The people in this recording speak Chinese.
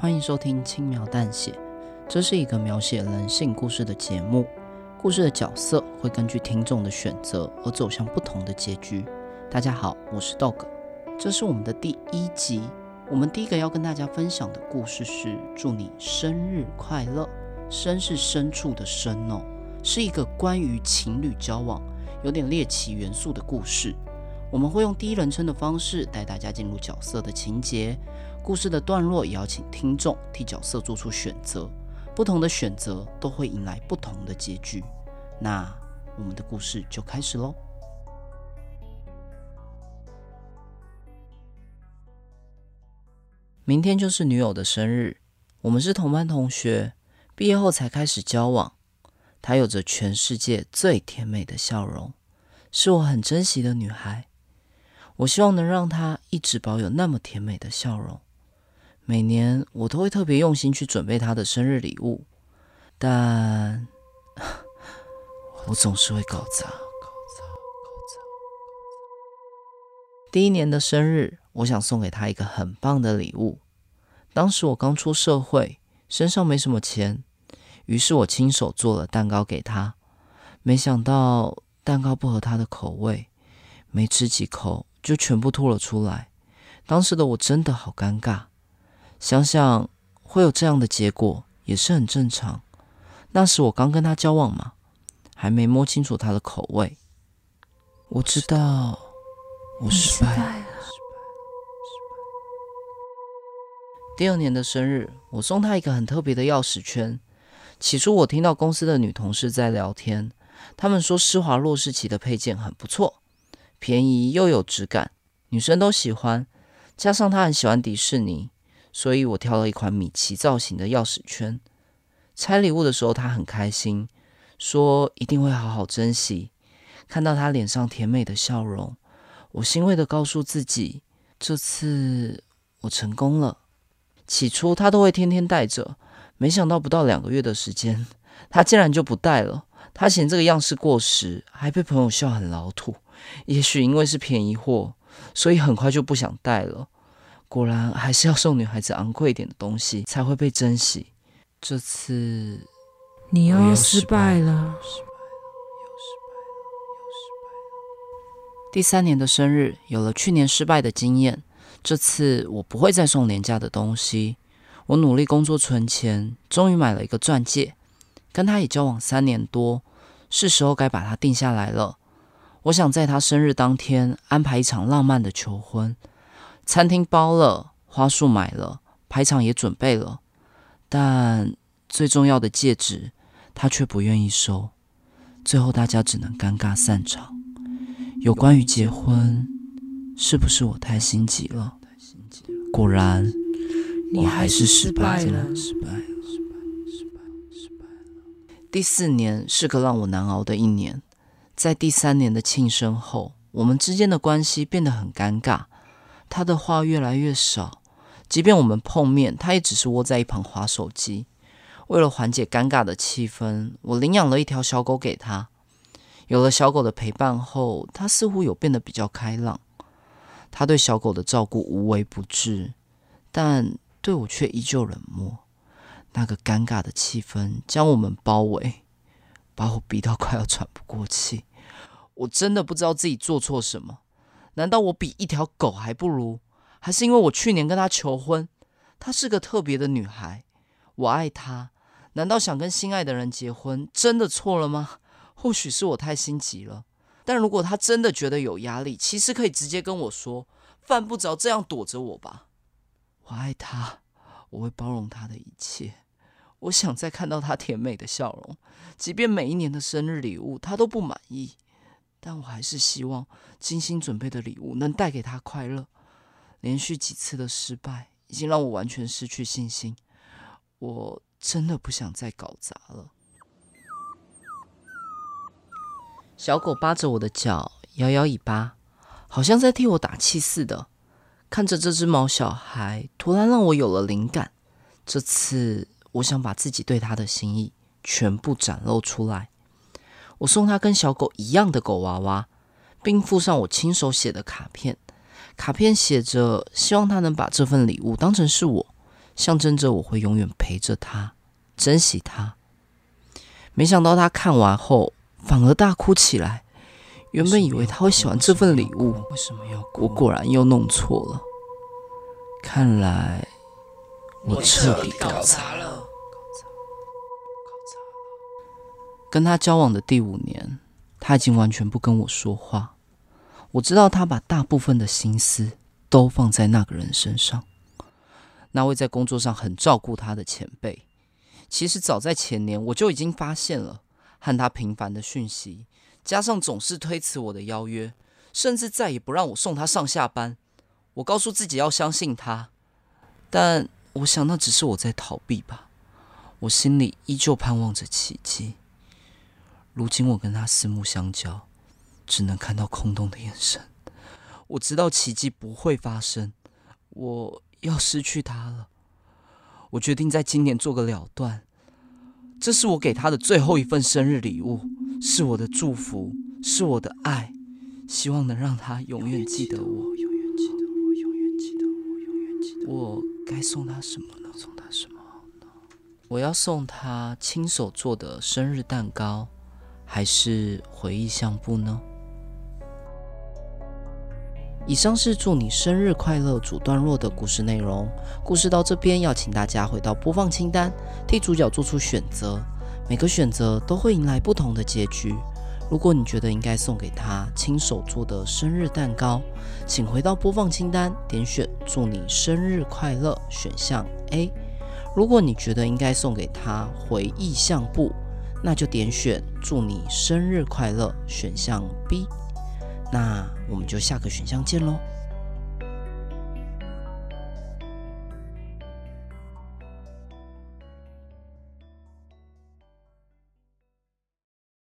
欢迎收听《轻描淡写》，这是一个描写人性故事的节目。故事的角色会根据听众的选择而走向不同的结局。大家好，我是 Dog，这是我们的第一集。我们第一个要跟大家分享的故事是“祝你生日快乐”。生是深处的生哦，是一个关于情侣交往、有点猎奇元素的故事。我们会用第一人称的方式带大家进入角色的情节。故事的段落也要请听众替角色做出选择，不同的选择都会迎来不同的结局。那我们的故事就开始喽。明天就是女友的生日，我们是同班同学，毕业后才开始交往。她有着全世界最甜美的笑容，是我很珍惜的女孩。我希望能让她一直保有那么甜美的笑容。每年我都会特别用心去准备她的生日礼物，但我总是会搞砸。第一年的生日，我想送给她一个很棒的礼物。当时我刚出社会，身上没什么钱，于是我亲手做了蛋糕给她。没想到蛋糕不合她的口味，没吃几口就全部吐了出来。当时的我真的好尴尬。想想会有这样的结果也是很正常。那时我刚跟他交往嘛，还没摸清楚他的口味。我知道我失败了。第二年的生日，我送他一个很特别的钥匙圈。起初我听到公司的女同事在聊天，她们说施华洛世奇的配件很不错，便宜又有质感，女生都喜欢。加上她很喜欢迪士尼。所以我挑了一款米奇造型的钥匙圈。拆礼物的时候，他很开心，说一定会好好珍惜。看到他脸上甜美的笑容，我欣慰地告诉自己，这次我成功了。起初他都会天天戴着，没想到不到两个月的时间，他竟然就不戴了。他嫌这个样式过时，还被朋友笑很老土。也许因为是便宜货，所以很快就不想带了。果然还是要送女孩子昂贵一点的东西才会被珍惜。这次你又失败了。第三年的生日有了去年失败的经验，这次我不会再送廉价的东西。我努力工作存钱，终于买了一个钻戒。跟他也交往三年多，是时候该把它定下来了。我想在他生日当天安排一场浪漫的求婚。餐厅包了，花束买了，排场也准备了，但最重要的戒指，他却不愿意收。最后大家只能尴尬散场。有关于结婚，是不是我太心急了？果然，我还是失败了。失败了，失败了，失败了，失败了。第四年是个让我难熬的一年。在第三年的庆生后，我们之间的关系变得很尴尬。他的话越来越少，即便我们碰面，他也只是窝在一旁滑手机。为了缓解尴尬的气氛，我领养了一条小狗给他。有了小狗的陪伴后，他似乎有变得比较开朗。他对小狗的照顾无微不至，但对我却依旧冷漠。那个尴尬的气氛将我们包围，把我逼到快要喘不过气。我真的不知道自己做错什么。难道我比一条狗还不如？还是因为我去年跟她求婚，她是个特别的女孩，我爱她。难道想跟心爱的人结婚真的错了吗？或许是我太心急了。但如果她真的觉得有压力，其实可以直接跟我说，犯不着这样躲着我吧。我爱她，我会包容她的一切。我想再看到她甜美的笑容，即便每一年的生日礼物她都不满意。但我还是希望精心准备的礼物能带给他快乐。连续几次的失败已经让我完全失去信心，我真的不想再搞砸了。小狗扒着我的脚，摇摇尾巴，好像在替我打气似的。看着这只毛小孩，突然让我有了灵感。这次，我想把自己对他的心意全部展露出来。我送他跟小狗一样的狗娃娃，并附上我亲手写的卡片。卡片写着：希望他能把这份礼物当成是我象征着我会永远陪着他，珍惜他。没想到他看完后反而大哭起来。原本以为他会喜欢这份礼物，为什么要？我果然又弄错了。看来我彻底搞砸了。跟他交往的第五年，他已经完全不跟我说话。我知道他把大部分的心思都放在那个人身上。那位在工作上很照顾他的前辈，其实早在前年我就已经发现了，和他频繁的讯息，加上总是推辞我的邀约，甚至再也不让我送他上下班。我告诉自己要相信他，但我想那只是我在逃避吧。我心里依旧盼望着奇迹。如今我跟他四目相交，只能看到空洞的眼神。我知道奇迹不会发生，我要失去他了。我决定在今年做个了断。这是我给他的最后一份生日礼物，是我的祝福，是我的爱，希望能让他永远记得我，永远记得我，永远记得我，永远记得我。我该送他什么呢？送他什么好呢？我要送他亲手做的生日蛋糕。还是回忆相簿呢？以上是祝你生日快乐主段落的故事内容。故事到这边，要请大家回到播放清单，替主角做出选择。每个选择都会迎来不同的结局。如果你觉得应该送给他亲手做的生日蛋糕，请回到播放清单，点选“祝你生日快乐”选项 A。如果你觉得应该送给他回忆相簿，那就点选“祝你生日快乐”选项 B，那我们就下个选项见喽。